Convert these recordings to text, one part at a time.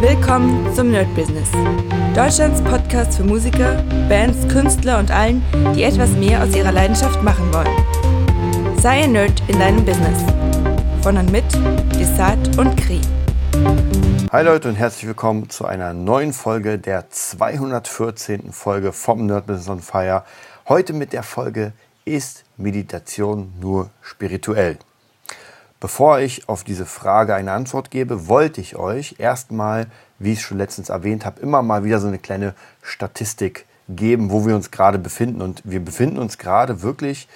Willkommen zum Nerd Business. Deutschlands Podcast für Musiker, Bands, Künstler und allen, die etwas mehr aus ihrer Leidenschaft machen wollen. Sei ein Nerd in deinem Business. Von und mit Desart und Kri. Hi Leute und herzlich willkommen zu einer neuen Folge der 214. Folge vom Nerd Business on Fire. Heute mit der Folge Ist Meditation nur spirituell? Bevor ich auf diese Frage eine Antwort gebe, wollte ich euch erstmal, wie ich schon letztens erwähnt habe, immer mal wieder so eine kleine Statistik geben, wo wir uns gerade befinden. Und wir befinden uns gerade wirklich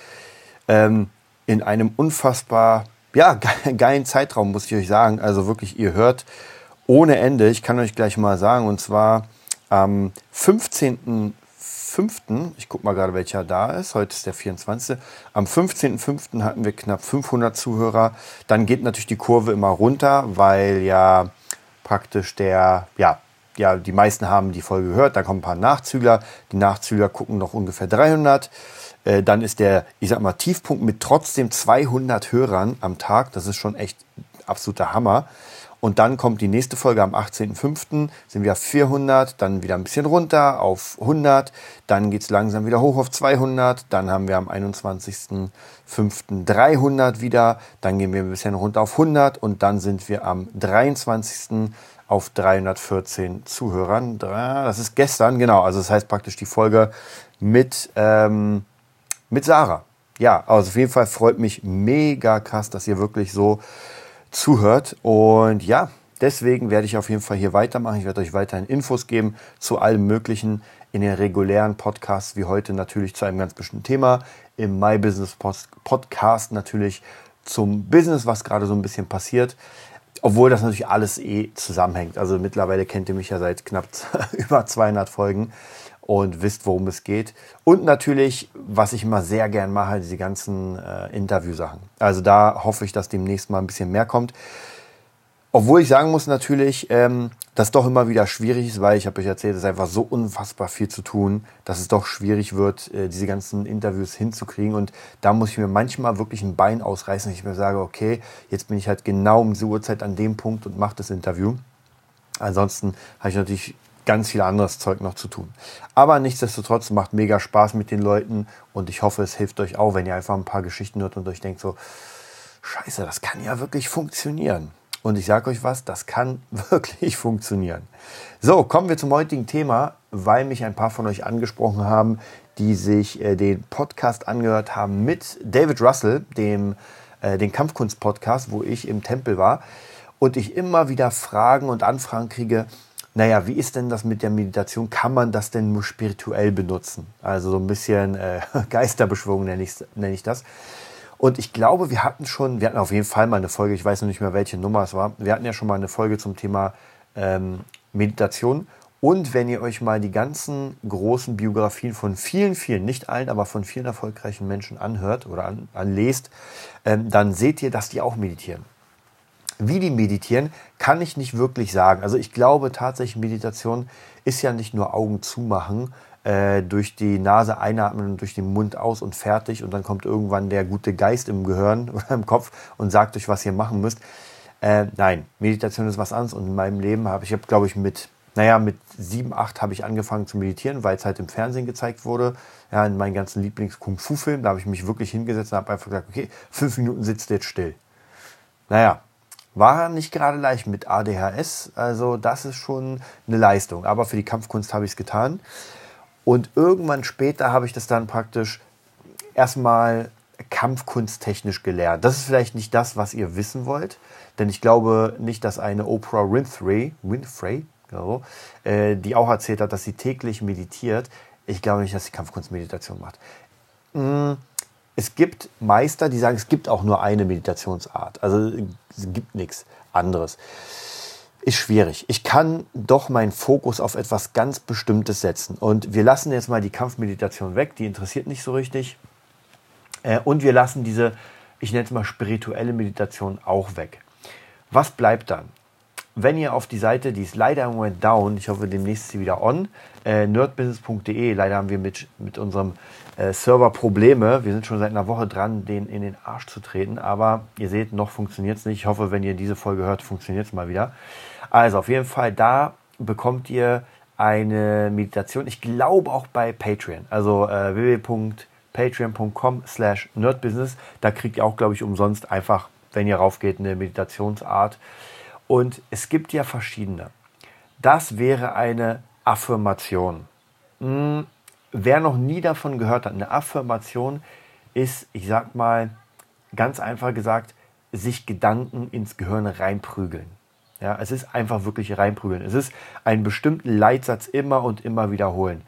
ähm, in einem unfassbar ja, geilen Zeitraum, muss ich euch sagen. Also wirklich, ihr hört ohne Ende. Ich kann euch gleich mal sagen, und zwar am 15. 5., ich gucke mal gerade, welcher da ist, heute ist der 24. Am 15.05. hatten wir knapp 500 Zuhörer. Dann geht natürlich die Kurve immer runter, weil ja praktisch der, ja, ja, die meisten haben die Folge gehört, dann kommen ein paar Nachzügler. Die Nachzügler gucken noch ungefähr 300. Äh, dann ist der, ich sag mal, Tiefpunkt mit trotzdem 200 Hörern am Tag. Das ist schon echt absoluter Hammer. Und dann kommt die nächste Folge am 18.05. sind wir auf 400, dann wieder ein bisschen runter auf 100, dann geht es langsam wieder hoch auf 200, dann haben wir am 21.05. 300 wieder, dann gehen wir ein bisschen runter auf 100 und dann sind wir am 23. auf 314 Zuhörern. Das ist gestern, genau, also das heißt praktisch die Folge mit, ähm, mit Sarah. Ja, also auf jeden Fall freut mich mega krass, dass ihr wirklich so zuhört. Und ja, deswegen werde ich auf jeden Fall hier weitermachen. Ich werde euch weiterhin Infos geben zu allem Möglichen in den regulären Podcasts, wie heute natürlich zu einem ganz bestimmten Thema. Im My Business Podcast natürlich zum Business, was gerade so ein bisschen passiert. Obwohl das natürlich alles eh zusammenhängt. Also mittlerweile kennt ihr mich ja seit knapp über 200 Folgen und wisst, worum es geht. Und natürlich, was ich immer sehr gern mache, diese ganzen äh, Interviewsachen. Also da hoffe ich, dass demnächst mal ein bisschen mehr kommt. Obwohl ich sagen muss natürlich, ähm, dass doch immer wieder schwierig ist, weil ich habe euch erzählt, es ist einfach so unfassbar viel zu tun, dass es doch schwierig wird, äh, diese ganzen Interviews hinzukriegen. Und da muss ich mir manchmal wirklich ein Bein ausreißen, dass ich mir sage, okay, jetzt bin ich halt genau um diese Uhrzeit an dem Punkt und mache das Interview. Ansonsten habe ich natürlich ganz viel anderes Zeug noch zu tun. Aber nichtsdestotrotz macht mega Spaß mit den Leuten und ich hoffe, es hilft euch auch, wenn ihr einfach ein paar Geschichten hört und euch denkt so, scheiße, das kann ja wirklich funktionieren. Und ich sage euch was, das kann wirklich funktionieren. So, kommen wir zum heutigen Thema, weil mich ein paar von euch angesprochen haben, die sich äh, den Podcast angehört haben mit David Russell, dem äh, den Kampfkunst-Podcast, wo ich im Tempel war. Und ich immer wieder Fragen und Anfragen kriege, naja, wie ist denn das mit der Meditation? Kann man das denn nur spirituell benutzen? Also so ein bisschen äh, Geisterbeschwörung nenne ich, nenne ich das. Und ich glaube, wir hatten schon, wir hatten auf jeden Fall mal eine Folge, ich weiß noch nicht mehr, welche Nummer es war. Wir hatten ja schon mal eine Folge zum Thema ähm, Meditation. Und wenn ihr euch mal die ganzen großen Biografien von vielen, vielen, nicht allen, aber von vielen erfolgreichen Menschen anhört oder an, anlest, ähm, dann seht ihr, dass die auch meditieren. Wie die meditieren, kann ich nicht wirklich sagen. Also ich glaube tatsächlich, Meditation ist ja nicht nur Augen zumachen, äh, durch die Nase einatmen und durch den Mund aus und fertig und dann kommt irgendwann der gute Geist im Gehirn oder im Kopf und sagt euch, was ihr machen müsst. Äh, nein, Meditation ist was anderes und in meinem Leben habe ich, hab, glaube ich, mit, naja, mit sieben, acht habe ich angefangen zu meditieren, weil es halt im Fernsehen gezeigt wurde. Ja, in meinen ganzen Lieblings-Kung-Fu-Filmen, da habe ich mich wirklich hingesetzt und habe einfach gesagt, okay, fünf Minuten sitzt jetzt still. Naja, war nicht gerade leicht mit ADHS, also das ist schon eine Leistung. Aber für die Kampfkunst habe ich es getan. Und irgendwann später habe ich das dann praktisch erstmal kampfkunsttechnisch gelernt. Das ist vielleicht nicht das, was ihr wissen wollt, denn ich glaube nicht, dass eine Oprah Winfrey, Winfrey genau, äh, die auch erzählt hat, dass sie täglich meditiert. Ich glaube nicht, dass sie Kampfkunstmeditation macht. Es gibt Meister, die sagen, es gibt auch nur eine Meditationsart. Also es gibt nichts anderes. Ist schwierig. Ich kann doch meinen Fokus auf etwas ganz Bestimmtes setzen. Und wir lassen jetzt mal die Kampfmeditation weg, die interessiert nicht so richtig. Äh, und wir lassen diese, ich nenne es mal spirituelle Meditation auch weg. Was bleibt dann? Wenn ihr auf die Seite, die ist leider im Moment down, ich hoffe demnächst ist sie wieder on, äh, nerdbusiness.de, leider haben wir mit, mit unserem äh, Server Probleme. Wir sind schon seit einer Woche dran, den in den Arsch zu treten, aber ihr seht, noch funktioniert es nicht. Ich hoffe, wenn ihr diese Folge hört, funktioniert es mal wieder. Also auf jeden Fall, da bekommt ihr eine Meditation, ich glaube auch bei Patreon, also äh, www.patreon.com slash nerdbusiness, da kriegt ihr auch, glaube ich, umsonst einfach, wenn ihr raufgeht, eine Meditationsart. Und es gibt ja verschiedene. Das wäre eine Affirmation. Hm, wer noch nie davon gehört hat, eine Affirmation ist, ich sag mal, ganz einfach gesagt, sich Gedanken ins Gehirn reinprügeln. Ja, es ist einfach wirklich reinprügeln. Es ist einen bestimmten Leitsatz immer und immer wiederholen.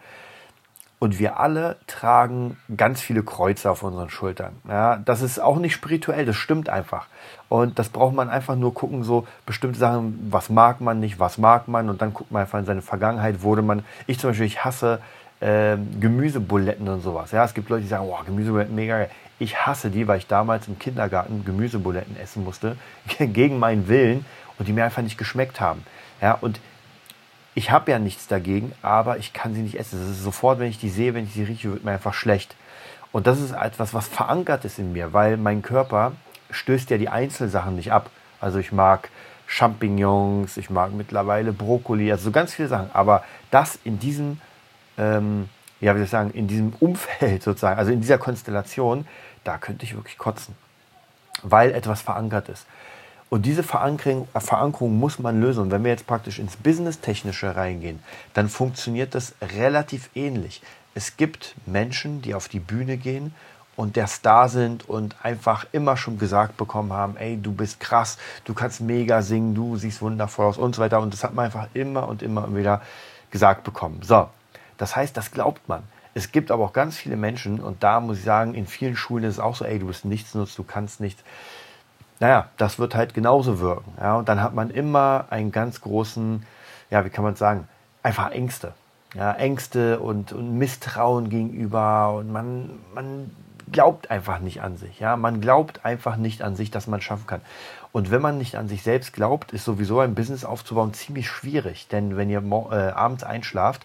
Und wir alle tragen ganz viele Kreuze auf unseren Schultern. Ja, das ist auch nicht spirituell, das stimmt einfach. Und das braucht man einfach nur gucken, so bestimmte Sachen, was mag man nicht, was mag man. Und dann guckt man einfach in seine Vergangenheit, wurde man, ich zum Beispiel, ich hasse äh, Gemüsebuletten und sowas. Ja, es gibt Leute, die sagen, oh, Gemüsebuletten mega geil. Ich hasse die, weil ich damals im Kindergarten Gemüsebuletten essen musste, gegen meinen Willen und die mir einfach nicht geschmeckt haben. Ja, und ich habe ja nichts dagegen, aber ich kann sie nicht essen. Das ist sofort, wenn ich die sehe, wenn ich sie rieche, wird mir einfach schlecht. Und das ist etwas, was verankert ist in mir, weil mein Körper stößt ja die Einzelsachen nicht ab. Also ich mag Champignons, ich mag mittlerweile Brokkoli, also so ganz viele Sachen. Aber das in diesem, ähm, ja, wie soll ich sagen, in diesem Umfeld sozusagen, also in dieser Konstellation, da könnte ich wirklich kotzen, weil etwas verankert ist. Und diese Verankerung, Verankerung muss man lösen. Und wenn wir jetzt praktisch ins Business-Technische reingehen, dann funktioniert das relativ ähnlich. Es gibt Menschen, die auf die Bühne gehen und der Star sind und einfach immer schon gesagt bekommen haben, ey, du bist krass, du kannst mega singen, du siehst wundervoll aus und so weiter. Und das hat man einfach immer und immer wieder gesagt bekommen. So, das heißt, das glaubt man. Es gibt aber auch ganz viele Menschen, und da muss ich sagen, in vielen Schulen ist es auch so, ey, du bist nichts nutzt, du kannst nichts naja, das wird halt genauso wirken. Ja, und dann hat man immer einen ganz großen, ja, wie kann man sagen, einfach Ängste. Ja, Ängste und, und Misstrauen gegenüber und man, man glaubt einfach nicht an sich. Ja, man glaubt einfach nicht an sich, dass man es schaffen kann. Und wenn man nicht an sich selbst glaubt, ist sowieso ein Business aufzubauen ziemlich schwierig. Denn wenn ihr äh, abends einschlaft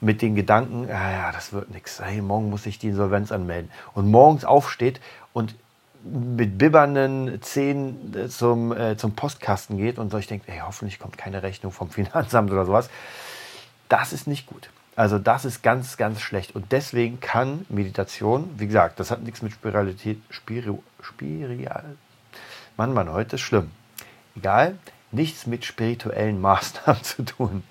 mit den Gedanken, ja, ja, das wird nichts, hey, morgen muss ich die Insolvenz anmelden und morgens aufsteht und mit bibbernden Zähnen äh, zum, äh, zum Postkasten geht und so, ich denke, ey, hoffentlich kommt keine Rechnung vom Finanzamt oder sowas. Das ist nicht gut. Also das ist ganz, ganz schlecht. Und deswegen kann Meditation, wie gesagt, das hat nichts mit Spiritualität, Spiri, Spirial, Mann, Mann, heute ist schlimm. Egal, nichts mit spirituellen Maßnahmen zu tun.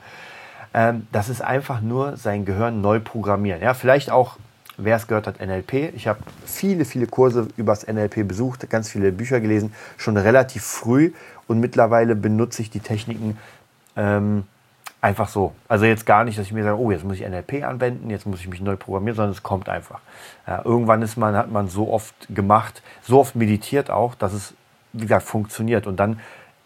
Ähm, das ist einfach nur sein Gehirn neu programmieren. Ja, vielleicht auch wer es gehört hat, NLP. Ich habe viele, viele Kurse übers NLP besucht, ganz viele Bücher gelesen, schon relativ früh und mittlerweile benutze ich die Techniken ähm, einfach so. Also jetzt gar nicht, dass ich mir sage, oh, jetzt muss ich NLP anwenden, jetzt muss ich mich neu programmieren, sondern es kommt einfach. Ja, irgendwann ist man, hat man so oft gemacht, so oft meditiert auch, dass es, wie gesagt, funktioniert. Und dann,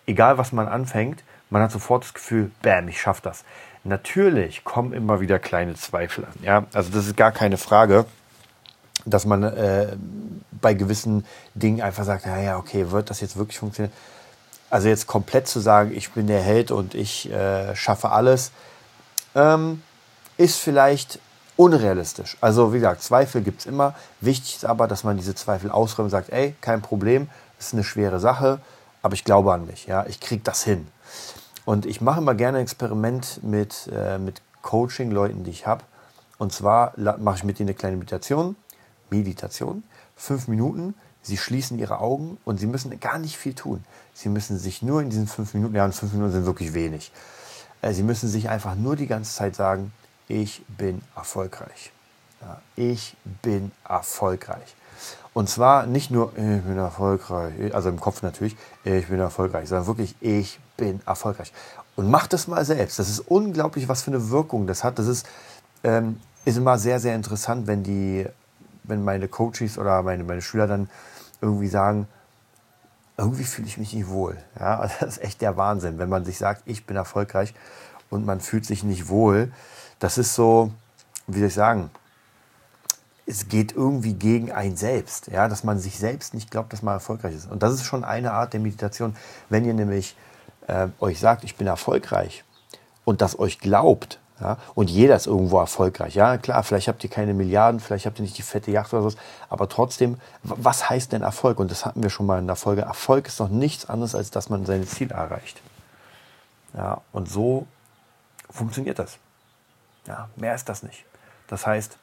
egal was man anfängt, man hat sofort das Gefühl, bam, ich schaffe das. Natürlich kommen immer wieder kleine Zweifel an. Ja? Also das ist gar keine Frage, dass man äh, bei gewissen Dingen einfach sagt, naja, okay, wird das jetzt wirklich funktionieren? Also jetzt komplett zu sagen, ich bin der Held und ich äh, schaffe alles, ähm, ist vielleicht unrealistisch. Also wie gesagt, Zweifel gibt es immer. Wichtig ist aber, dass man diese Zweifel ausräumt und sagt, ey, kein Problem, ist eine schwere Sache, aber ich glaube an mich. Ja, ich kriege das hin. Und ich mache immer gerne ein Experiment mit, äh, mit Coaching-Leuten, die ich habe. Und zwar mache ich mit ihnen eine kleine Meditation. Meditation. Fünf Minuten. Sie schließen ihre Augen und sie müssen gar nicht viel tun. Sie müssen sich nur in diesen fünf Minuten, ja, und fünf Minuten sind wirklich wenig. Äh, sie müssen sich einfach nur die ganze Zeit sagen, ich bin erfolgreich. Ja, ich bin erfolgreich. Und zwar nicht nur, ich bin erfolgreich, also im Kopf natürlich, ich bin erfolgreich, sondern wirklich, ich bin erfolgreich. Und mach das mal selbst. Das ist unglaublich, was für eine Wirkung das hat. Das ist, ähm, ist immer sehr, sehr interessant, wenn die, wenn meine Coaches oder meine, meine Schüler dann irgendwie sagen, irgendwie fühle ich mich nicht wohl. Ja, das ist echt der Wahnsinn, wenn man sich sagt, ich bin erfolgreich und man fühlt sich nicht wohl. Das ist so, wie soll ich sagen, es geht irgendwie gegen ein selbst, ja, dass man sich selbst nicht glaubt, dass man erfolgreich ist. Und das ist schon eine Art der Meditation. Wenn ihr nämlich äh, euch sagt, ich bin erfolgreich und das euch glaubt, ja, und jeder ist irgendwo erfolgreich. Ja, klar, vielleicht habt ihr keine Milliarden, vielleicht habt ihr nicht die fette Yacht oder so, aber trotzdem, was heißt denn Erfolg? Und das hatten wir schon mal in der Folge. Erfolg ist doch nichts anderes, als dass man sein Ziel erreicht. Ja, und so funktioniert das. Ja, mehr ist das nicht. Das heißt,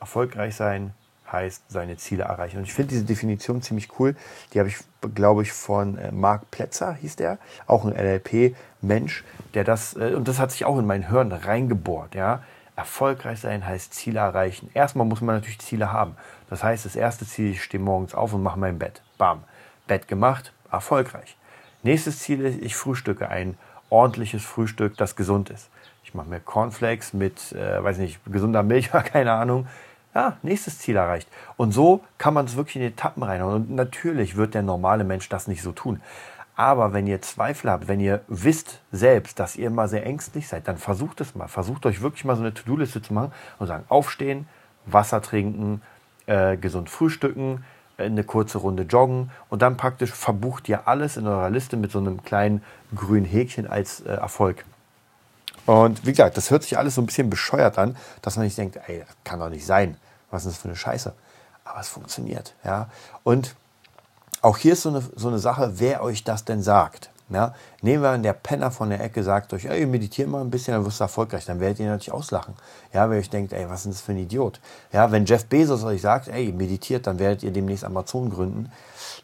erfolgreich sein heißt seine Ziele erreichen. Und ich finde diese Definition ziemlich cool. Die habe ich, glaube ich, von äh, Marc Plätzer, hieß der, auch ein NLP-Mensch, der das, äh, und das hat sich auch in mein Hirn reingebohrt, ja. Erfolgreich sein heißt Ziele erreichen. Erstmal muss man natürlich Ziele haben. Das heißt, das erste Ziel, ich stehe morgens auf und mache mein Bett. Bam. Bett gemacht, erfolgreich. Nächstes Ziel ist, ich frühstücke ein ordentliches Frühstück, das gesund ist. Mache mir Cornflakes mit, äh, weiß nicht, gesunder Milch oder keine Ahnung. Ja, nächstes Ziel erreicht. Und so kann man es wirklich in Etappen reinhauen. Und natürlich wird der normale Mensch das nicht so tun. Aber wenn ihr Zweifel habt, wenn ihr wisst selbst, dass ihr immer sehr ängstlich seid, dann versucht es mal. Versucht euch wirklich mal so eine To-Do-Liste zu machen und sagen, aufstehen, Wasser trinken, äh, gesund frühstücken, äh, eine kurze Runde joggen und dann praktisch verbucht ihr alles in eurer Liste mit so einem kleinen grünen Häkchen als äh, Erfolg. Und wie gesagt, das hört sich alles so ein bisschen bescheuert an, dass man nicht denkt, ey, das kann doch nicht sein. Was ist das für eine Scheiße? Aber es funktioniert. Ja? Und auch hier ist so eine, so eine Sache, wer euch das denn sagt. Ja? Nehmen wir an, der Penner von der Ecke sagt euch, ey, meditiert mal ein bisschen, dann wirst du erfolgreich. Dann werdet ihr natürlich auslachen. Ja, wenn ihr euch denkt, ey, was ist das für ein Idiot? Ja, wenn Jeff Bezos euch sagt, ey, meditiert, dann werdet ihr demnächst Amazon gründen.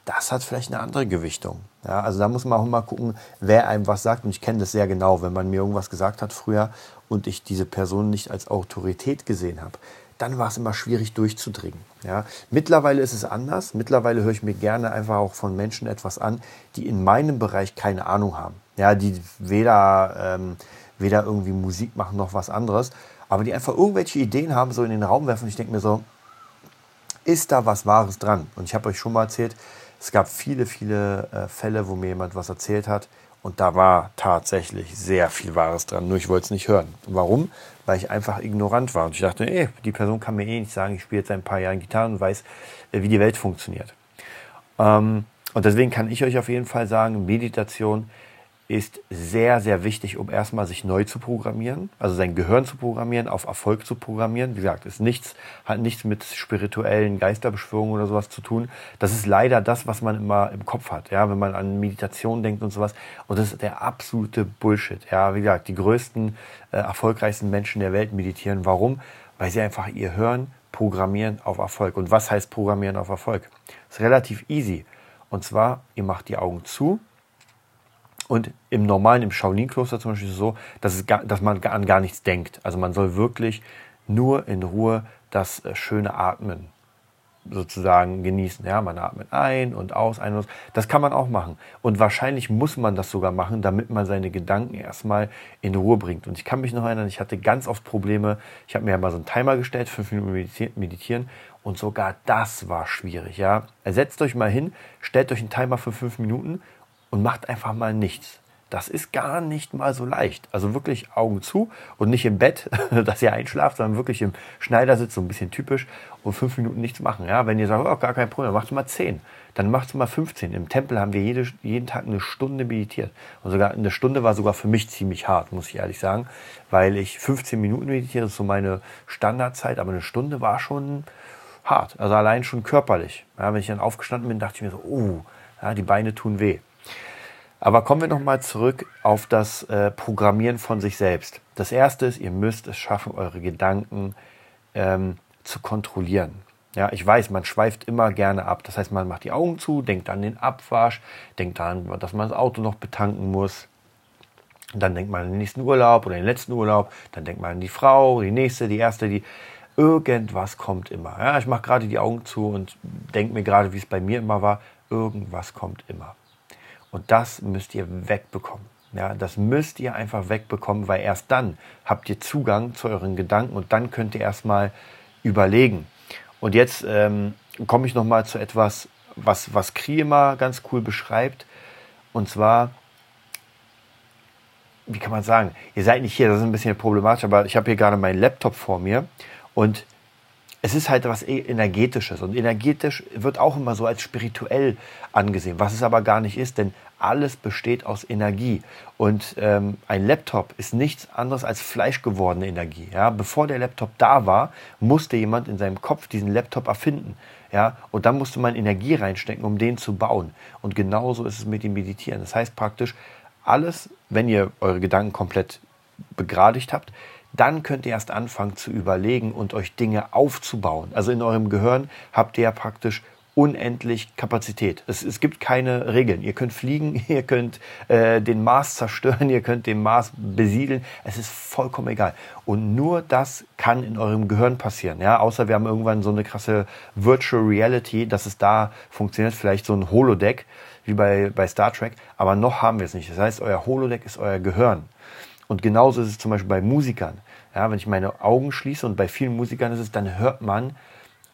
Das hat vielleicht eine andere Gewichtung. Ja, also da muss man auch mal gucken, wer einem was sagt. Und ich kenne das sehr genau, wenn man mir irgendwas gesagt hat früher und ich diese Person nicht als Autorität gesehen habe dann war es immer schwierig durchzudringen. Ja. Mittlerweile ist es anders. Mittlerweile höre ich mir gerne einfach auch von Menschen etwas an, die in meinem Bereich keine Ahnung haben. Ja, die weder, ähm, weder irgendwie Musik machen noch was anderes, aber die einfach irgendwelche Ideen haben, so in den Raum werfen. Ich denke mir so, ist da was Wahres dran? Und ich habe euch schon mal erzählt, es gab viele, viele äh, Fälle, wo mir jemand was erzählt hat. Und da war tatsächlich sehr viel Wahres dran, nur ich wollte es nicht hören. Warum? Weil ich einfach ignorant war. Und ich dachte, ey, die Person kann mir eh nicht sagen, ich spiele jetzt seit ein paar Jahren Gitarre und weiß, äh, wie die Welt funktioniert. Ähm, und deswegen kann ich euch auf jeden Fall sagen, Meditation ist sehr, sehr wichtig, um erstmal sich neu zu programmieren, also sein Gehirn zu programmieren, auf Erfolg zu programmieren. Wie gesagt, ist nichts, hat nichts mit spirituellen Geisterbeschwörungen oder sowas zu tun. Das ist leider das, was man immer im Kopf hat, ja, wenn man an Meditation denkt und sowas. Und das ist der absolute Bullshit. Ja, wie gesagt, die größten, äh, erfolgreichsten Menschen der Welt meditieren. Warum? Weil sie einfach ihr Hirn programmieren auf Erfolg. Und was heißt programmieren auf Erfolg? Das ist relativ easy. Und zwar, ihr macht die Augen zu, und im normalen, im Shaolin-Kloster zum Beispiel so, dass, es gar, dass man an gar nichts denkt. Also man soll wirklich nur in Ruhe das äh, schöne Atmen sozusagen genießen. Ja, man atmet ein und aus, ein und aus. Das kann man auch machen. Und wahrscheinlich muss man das sogar machen, damit man seine Gedanken erstmal in Ruhe bringt. Und ich kann mich noch erinnern, ich hatte ganz oft Probleme. Ich habe mir ja mal so einen Timer gestellt, fünf Minuten meditieren. Und sogar das war schwierig. Ja, setzt euch mal hin, stellt euch einen Timer für fünf Minuten und macht einfach mal nichts. Das ist gar nicht mal so leicht. Also wirklich Augen zu und nicht im Bett, dass ihr einschlaft, sondern wirklich im Schneidersitz, so ein bisschen typisch, und fünf Minuten nichts machen. Ja, wenn ihr sagt, oh, gar kein Problem, macht mal zehn. Dann macht mal 15. Im Tempel haben wir jede, jeden Tag eine Stunde meditiert. Und sogar eine Stunde war sogar für mich ziemlich hart, muss ich ehrlich sagen, weil ich 15 Minuten meditiere, das ist so meine Standardzeit, aber eine Stunde war schon hart. Also allein schon körperlich. Ja, wenn ich dann aufgestanden bin, dachte ich mir so, oh, ja, die Beine tun weh. Aber kommen wir nochmal zurück auf das äh, Programmieren von sich selbst. Das erste ist, ihr müsst es schaffen, eure Gedanken ähm, zu kontrollieren. Ja, ich weiß, man schweift immer gerne ab. Das heißt, man macht die Augen zu, denkt an den Abwasch, denkt daran, dass man das Auto noch betanken muss. Dann denkt man an den nächsten Urlaub oder den letzten Urlaub. Dann denkt man an die Frau, die nächste, die erste, die irgendwas kommt immer. Ja, ich mache gerade die Augen zu und denke mir gerade, wie es bei mir immer war. Irgendwas kommt immer. Und das müsst ihr wegbekommen. Ja, das müsst ihr einfach wegbekommen, weil erst dann habt ihr Zugang zu euren Gedanken und dann könnt ihr erstmal überlegen. Und jetzt ähm, komme ich nochmal zu etwas, was, was Kriema ganz cool beschreibt. Und zwar, wie kann man sagen, ihr seid nicht hier, das ist ein bisschen problematisch, aber ich habe hier gerade meinen Laptop vor mir und es ist halt was e-, energetisches und energetisch wird auch immer so als spirituell angesehen, was es aber gar nicht ist, denn alles besteht aus Energie und ähm, ein Laptop ist nichts anderes als fleischgewordene Energie. Ja? Bevor der Laptop da war, musste jemand in seinem Kopf diesen Laptop erfinden. Ja? Und dann musste man Energie reinstecken, um den zu bauen. Und genauso ist es mit dem Meditieren. Das heißt praktisch, alles, wenn ihr eure Gedanken komplett begradigt habt, dann könnt ihr erst anfangen zu überlegen und euch Dinge aufzubauen. Also in eurem Gehirn habt ihr ja praktisch unendlich Kapazität. Es, es gibt keine Regeln. Ihr könnt fliegen, ihr könnt äh, den Mars zerstören, ihr könnt den Mars besiedeln. Es ist vollkommen egal. Und nur das kann in eurem Gehirn passieren. Ja, außer wir haben irgendwann so eine krasse Virtual Reality, dass es da funktioniert, vielleicht so ein Holodeck wie bei, bei Star Trek. Aber noch haben wir es nicht. Das heißt, euer Holodeck ist euer Gehirn. Und genauso ist es zum Beispiel bei Musikern. Ja, wenn ich meine Augen schließe und bei vielen Musikern ist es, dann hört man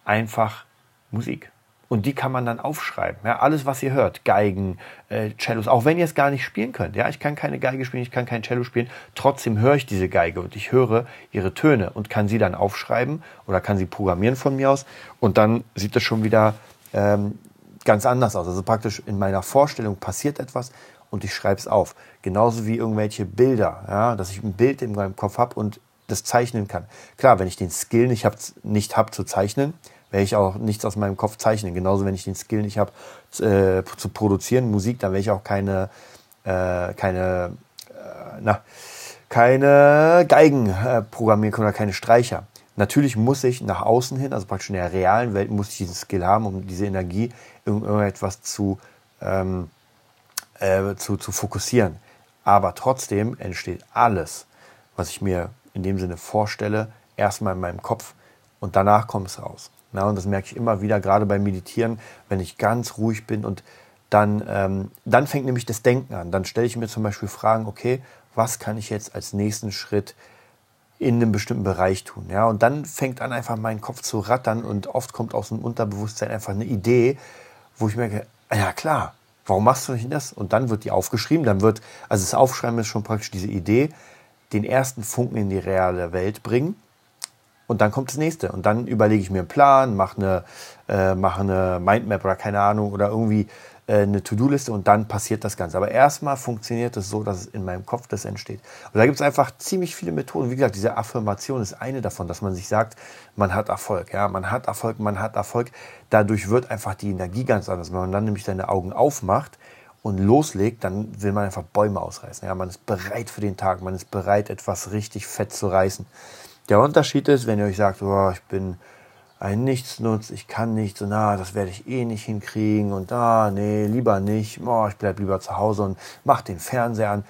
einfach Musik. Und die kann man dann aufschreiben. Ja, alles, was ihr hört, Geigen, äh, Cellos, auch wenn ihr es gar nicht spielen könnt. Ja, ich kann keine Geige spielen, ich kann kein Cello spielen. Trotzdem höre ich diese Geige und ich höre ihre Töne und kann sie dann aufschreiben oder kann sie programmieren von mir aus. Und dann sieht das schon wieder ähm, ganz anders aus. Also praktisch in meiner Vorstellung passiert etwas und ich schreibe es auf. Genauso wie irgendwelche Bilder, ja, dass ich ein Bild in meinem Kopf habe und das zeichnen kann. Klar, wenn ich den Skill nicht habe nicht hab zu zeichnen, werde ich auch nichts aus meinem Kopf zeichnen. Genauso, wenn ich den Skill nicht habe äh, zu produzieren, Musik, dann werde ich auch keine, äh, keine, äh, na, keine Geigen äh, programmieren können oder keine Streicher. Natürlich muss ich nach außen hin, also praktisch in der realen Welt, muss ich diesen Skill haben, um diese Energie in irgendetwas zu ähm, äh, zu, zu fokussieren. Aber trotzdem entsteht alles, was ich mir in dem Sinne vorstelle, erstmal in meinem Kopf und danach kommt es raus. Na, und das merke ich immer wieder, gerade beim Meditieren, wenn ich ganz ruhig bin und dann, ähm, dann fängt nämlich das Denken an. Dann stelle ich mir zum Beispiel Fragen, okay, was kann ich jetzt als nächsten Schritt in einem bestimmten Bereich tun? Ja, und dann fängt an, einfach mein Kopf zu rattern und oft kommt aus dem Unterbewusstsein einfach eine Idee, wo ich merke, ja klar, Warum machst du nicht das? Und dann wird die aufgeschrieben. Dann wird, also das Aufschreiben ist schon praktisch diese Idee, den ersten Funken in die reale Welt bringen. Und dann kommt das nächste. Und dann überlege ich mir einen Plan, mache eine, äh, mache eine Mindmap oder keine Ahnung oder irgendwie eine To-Do-Liste und dann passiert das Ganze. Aber erstmal funktioniert es so, dass es in meinem Kopf das entsteht. Und da gibt es einfach ziemlich viele Methoden. Wie gesagt, diese Affirmation ist eine davon, dass man sich sagt, man hat Erfolg. Ja, man hat Erfolg, man hat Erfolg. Dadurch wird einfach die Energie ganz anders. Wenn man dann nämlich seine Augen aufmacht und loslegt, dann will man einfach Bäume ausreißen. Ja, man ist bereit für den Tag, man ist bereit, etwas richtig fett zu reißen. Der Unterschied ist, wenn ihr euch sagt, oh, ich bin ein Nichtsnutz, ich kann nicht, so na, das werde ich eh nicht hinkriegen und ah, nee, lieber nicht, oh, ich bleib lieber zu Hause und mach den Fernseher an,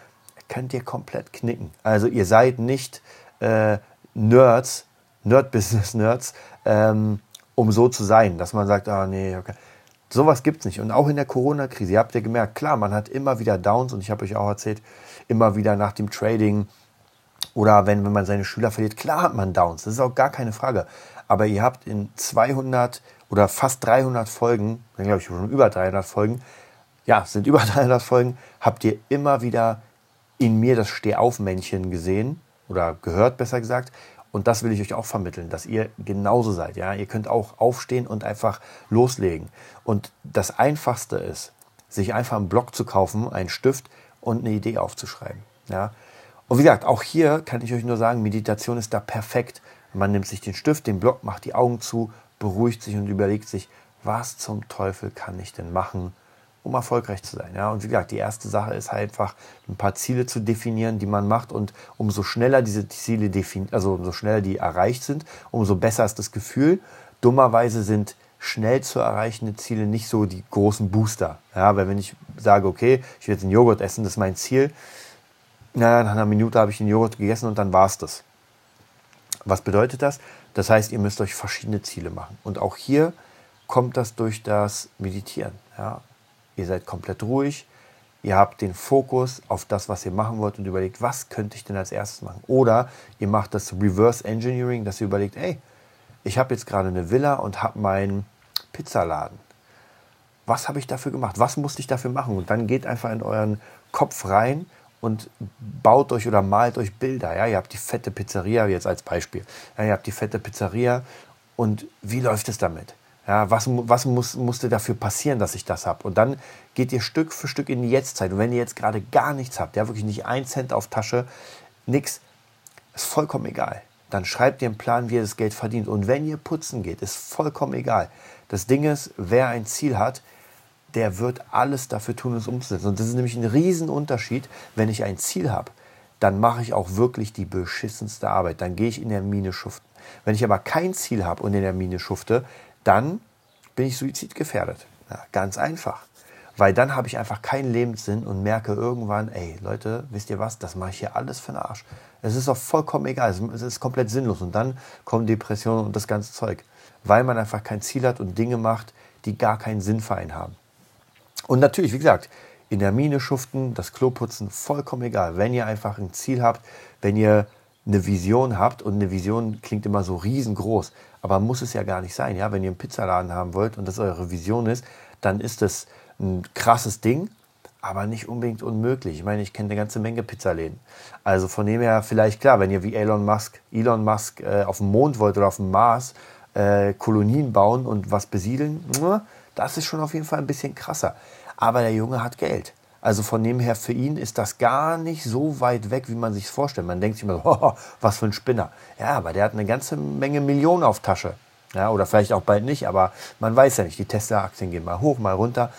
könnt ihr komplett knicken. Also ihr seid nicht äh, Nerds, Nerd-Business-Nerds, ähm, um so zu sein, dass man sagt, ah, nee, okay. Sowas gibt's nicht. Und auch in der Corona-Krise, ihr habt ja gemerkt, klar, man hat immer wieder Downs und ich habe euch auch erzählt, immer wieder nach dem Trading oder wenn, wenn man seine Schüler verliert, klar hat man Downs, das ist auch gar keine Frage aber ihr habt in 200 oder fast 300 Folgen, dann glaube ich schon über 300 Folgen, ja, sind über 300 Folgen, habt ihr immer wieder in mir das Stehaufmännchen gesehen oder gehört, besser gesagt. Und das will ich euch auch vermitteln, dass ihr genauso seid. Ja, ihr könnt auch aufstehen und einfach loslegen. Und das Einfachste ist, sich einfach einen Block zu kaufen, einen Stift und eine Idee aufzuschreiben. Ja. Und wie gesagt, auch hier kann ich euch nur sagen, Meditation ist da perfekt. Man nimmt sich den Stift, den Block, macht die Augen zu, beruhigt sich und überlegt sich, was zum Teufel kann ich denn machen, um erfolgreich zu sein. Ja, und wie gesagt, die erste Sache ist halt einfach ein paar Ziele zu definieren, die man macht und umso schneller diese Ziele definiert, also umso schneller die erreicht sind, umso besser ist das Gefühl. Dummerweise sind schnell zu erreichende Ziele nicht so die großen Booster. Ja, weil wenn ich sage, okay, ich will jetzt einen Joghurt essen, das ist mein Ziel, na, nach einer Minute habe ich den Joghurt gegessen und dann war es das. Was bedeutet das? Das heißt, ihr müsst euch verschiedene Ziele machen. Und auch hier kommt das durch das Meditieren. Ja? Ihr seid komplett ruhig, ihr habt den Fokus auf das, was ihr machen wollt und überlegt, was könnte ich denn als erstes machen? Oder ihr macht das Reverse Engineering, dass ihr überlegt, ey, ich habe jetzt gerade eine Villa und habe meinen Pizzaladen. Was habe ich dafür gemacht? Was musste ich dafür machen? Und dann geht einfach in euren Kopf rein und baut euch oder malt euch Bilder. Ja? Ihr habt die fette Pizzeria, jetzt als Beispiel. Ja, ihr habt die fette Pizzeria und wie läuft es damit? Ja, was was muss, musste dafür passieren, dass ich das habe? Und dann geht ihr Stück für Stück in die Jetztzeit. Und wenn ihr jetzt gerade gar nichts habt, ja, wirklich nicht ein Cent auf Tasche, nichts, ist vollkommen egal. Dann schreibt ihr einen Plan, wie ihr das Geld verdient. Und wenn ihr putzen geht, ist vollkommen egal. Das Ding ist, wer ein Ziel hat, der wird alles dafür tun, es umzusetzen. Und das ist nämlich ein Riesenunterschied, wenn ich ein Ziel habe, dann mache ich auch wirklich die beschissenste Arbeit. Dann gehe ich in der Mine schuften. Wenn ich aber kein Ziel habe und in der Mine schufte, dann bin ich suizidgefährdet. Ja, ganz einfach. Weil dann habe ich einfach keinen Lebenssinn und merke irgendwann, ey Leute, wisst ihr was, das mache ich hier alles für den Arsch. Es ist auch vollkommen egal, es ist komplett sinnlos. Und dann kommen Depressionen und das ganze Zeug. Weil man einfach kein Ziel hat und Dinge macht, die gar keinen Sinn für einen haben. Und natürlich, wie gesagt, in der Mine schuften, das Klo putzen, vollkommen egal. Wenn ihr einfach ein Ziel habt, wenn ihr eine Vision habt und eine Vision klingt immer so riesengroß, aber muss es ja gar nicht sein. Ja? Wenn ihr einen Pizzaladen haben wollt und das eure Vision ist, dann ist das ein krasses Ding, aber nicht unbedingt unmöglich. Ich meine, ich kenne eine ganze Menge Pizzaläden. Also von dem her vielleicht klar, wenn ihr wie Elon Musk, Elon Musk äh, auf dem Mond wollt oder auf dem Mars äh, Kolonien bauen und was besiedeln, das ist schon auf jeden Fall ein bisschen krasser. Aber der Junge hat Geld. Also von dem her, für ihn ist das gar nicht so weit weg, wie man sich vorstellt. Man denkt sich immer, oh, was für ein Spinner. Ja, aber der hat eine ganze Menge Millionen auf Tasche. Ja, oder vielleicht auch bald nicht, aber man weiß ja nicht. Die Tesla-Aktien gehen mal hoch, mal runter.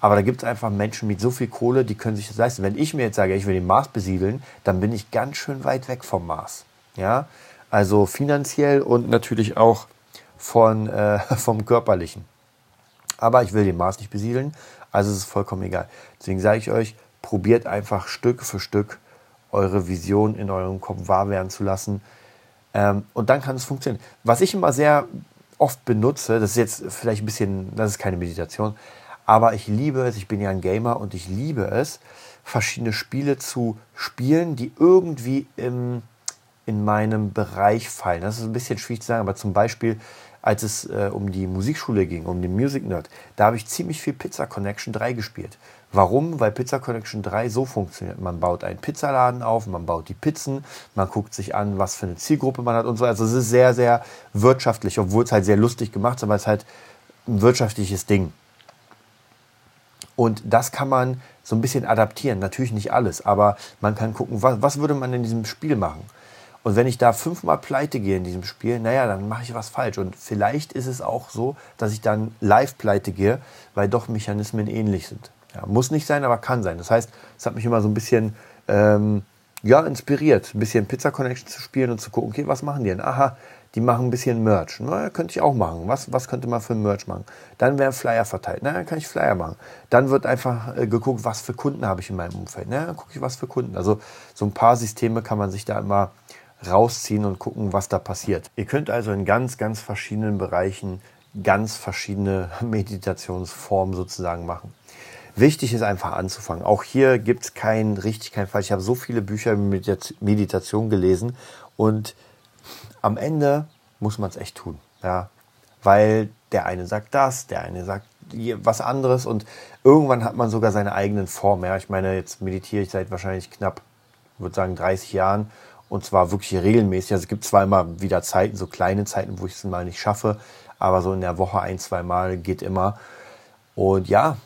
Aber da gibt es einfach Menschen mit so viel Kohle, die können sich das leisten. Wenn ich mir jetzt sage, ich will den Mars besiedeln, dann bin ich ganz schön weit weg vom Mars. Ja, also finanziell und natürlich auch von, äh, vom Körperlichen. Aber ich will den Mars nicht besiedeln, also ist es vollkommen egal. Deswegen sage ich euch, probiert einfach Stück für Stück eure Vision in eurem Kopf wahr werden zu lassen. Ähm, und dann kann es funktionieren. Was ich immer sehr oft benutze, das ist jetzt vielleicht ein bisschen, das ist keine Meditation, aber ich liebe es, ich bin ja ein Gamer und ich liebe es, verschiedene Spiele zu spielen, die irgendwie im, in meinem Bereich fallen. Das ist ein bisschen schwierig zu sagen, aber zum Beispiel als es äh, um die Musikschule ging, um den Music Nerd, da habe ich ziemlich viel Pizza Connection 3 gespielt. Warum? Weil Pizza Connection 3 so funktioniert. Man baut einen Pizzaladen auf, man baut die Pizzen, man guckt sich an, was für eine Zielgruppe man hat und so. Also es ist sehr, sehr wirtschaftlich, obwohl es halt sehr lustig gemacht ist, aber es ist halt ein wirtschaftliches Ding. Und das kann man so ein bisschen adaptieren. Natürlich nicht alles, aber man kann gucken, was, was würde man in diesem Spiel machen. Und wenn ich da fünfmal pleite gehe in diesem Spiel, naja, dann mache ich was falsch. Und vielleicht ist es auch so, dass ich dann live pleite gehe, weil doch Mechanismen ähnlich sind. Ja, muss nicht sein, aber kann sein. Das heißt, es hat mich immer so ein bisschen ähm, ja, inspiriert, ein bisschen Pizza Connection zu spielen und zu gucken, okay, was machen die denn? Aha, die machen ein bisschen Merch. Na, könnte ich auch machen. Was, was könnte man für ein Merch machen? Dann werden Flyer verteilt. Na, dann kann ich Flyer machen. Dann wird einfach äh, geguckt, was für Kunden habe ich in meinem Umfeld. Na, dann gucke ich, was für Kunden. Also so ein paar Systeme kann man sich da immer rausziehen und gucken, was da passiert. Ihr könnt also in ganz, ganz verschiedenen Bereichen ganz verschiedene Meditationsformen sozusagen machen. Wichtig ist einfach anzufangen. Auch hier gibt es kein richtig, kein falsch. Ich habe so viele Bücher mit Meditation gelesen und am Ende muss man es echt tun. Ja, weil der eine sagt das, der eine sagt was anderes und irgendwann hat man sogar seine eigenen Formen. Ja, ich meine, jetzt meditiere ich seit wahrscheinlich knapp, würde sagen 30 Jahren und zwar wirklich regelmäßig. Also es gibt zwar immer wieder Zeiten, so kleine Zeiten, wo ich es mal nicht schaffe, aber so in der Woche ein, zwei Mal geht immer. Und ja,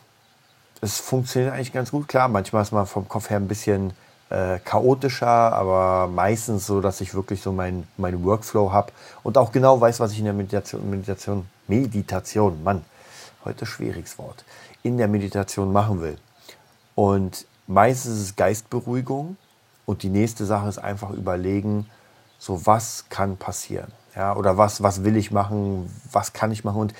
es funktioniert eigentlich ganz gut. Klar, manchmal ist man vom Kopf her ein bisschen äh, chaotischer, aber meistens so, dass ich wirklich so meinen mein Workflow habe und auch genau weiß, was ich in der Meditation, Meditation, Meditation, Mann, heute schwieriges Wort, in der Meditation machen will. Und meistens ist es Geistberuhigung, und die nächste Sache ist einfach überlegen, so was kann passieren. Ja, oder was, was will ich machen, was kann ich machen. Und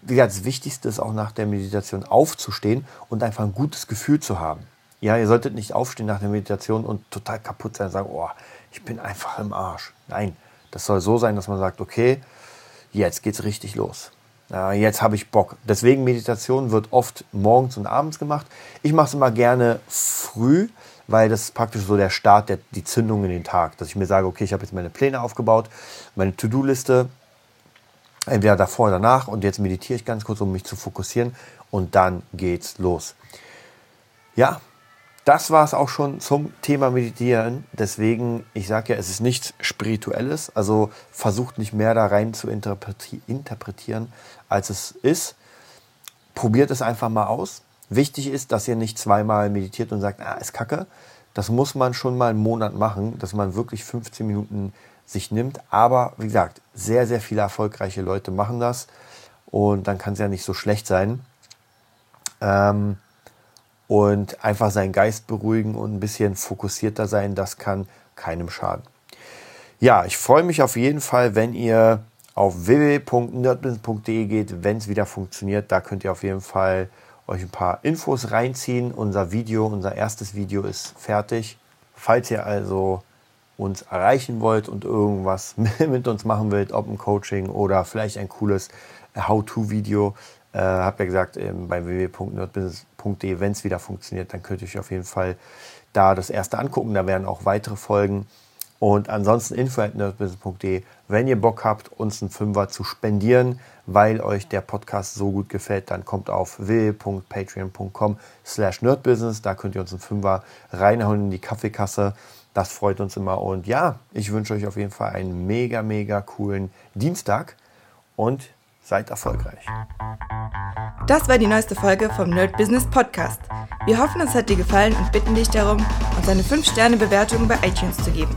wie gesagt, das Wichtigste ist auch nach der Meditation aufzustehen und einfach ein gutes Gefühl zu haben. Ja, ihr solltet nicht aufstehen nach der Meditation und total kaputt sein und sagen, oh, ich bin einfach im Arsch. Nein, das soll so sein, dass man sagt, okay, jetzt geht's richtig los. Jetzt habe ich Bock. Deswegen Meditation wird oft morgens und abends gemacht. Ich mache es immer gerne früh, weil das ist praktisch so der Start, der, die Zündung in den Tag. Dass ich mir sage, okay, ich habe jetzt meine Pläne aufgebaut, meine To-Do-Liste, entweder davor oder danach und jetzt meditiere ich ganz kurz, um mich zu fokussieren und dann geht's los. Ja, das war es auch schon zum Thema Meditieren. Deswegen, ich sage ja, es ist nichts Spirituelles. Also versucht nicht mehr da rein zu interpretieren, als es ist. Probiert es einfach mal aus. Wichtig ist, dass ihr nicht zweimal meditiert und sagt, ah, ist kacke. Das muss man schon mal einen Monat machen, dass man wirklich 15 Minuten sich nimmt. Aber wie gesagt, sehr, sehr viele erfolgreiche Leute machen das. Und dann kann es ja nicht so schlecht sein. Ähm, und einfach seinen Geist beruhigen und ein bisschen fokussierter sein, das kann keinem schaden. Ja, ich freue mich auf jeden Fall, wenn ihr auf www.nerdbusiness.de geht, wenn es wieder funktioniert. Da könnt ihr auf jeden Fall euch ein paar Infos reinziehen. Unser Video, unser erstes Video ist fertig. Falls ihr also uns erreichen wollt und irgendwas mit uns machen wollt, ob ein Coaching oder vielleicht ein cooles How-to-Video, äh, habe ja gesagt, ähm, bei www.nerdbusiness.de, wenn es wieder funktioniert, dann könnt ihr euch auf jeden Fall da das erste angucken. Da werden auch weitere Folgen. Und ansonsten info.nerdbusiness.de, wenn ihr Bock habt, uns einen Fünfer zu spendieren, weil euch der Podcast so gut gefällt, dann kommt auf www.patreon.com slash nerdbusiness. Da könnt ihr uns einen Fünfer reinhauen in die Kaffeekasse. Das freut uns immer. Und ja, ich wünsche euch auf jeden Fall einen mega, mega coolen Dienstag und Seid erfolgreich. Das war die neueste Folge vom Nerd Business Podcast. Wir hoffen, es hat dir gefallen und bitten dich darum, uns eine 5-Sterne-Bewertung bei iTunes zu geben.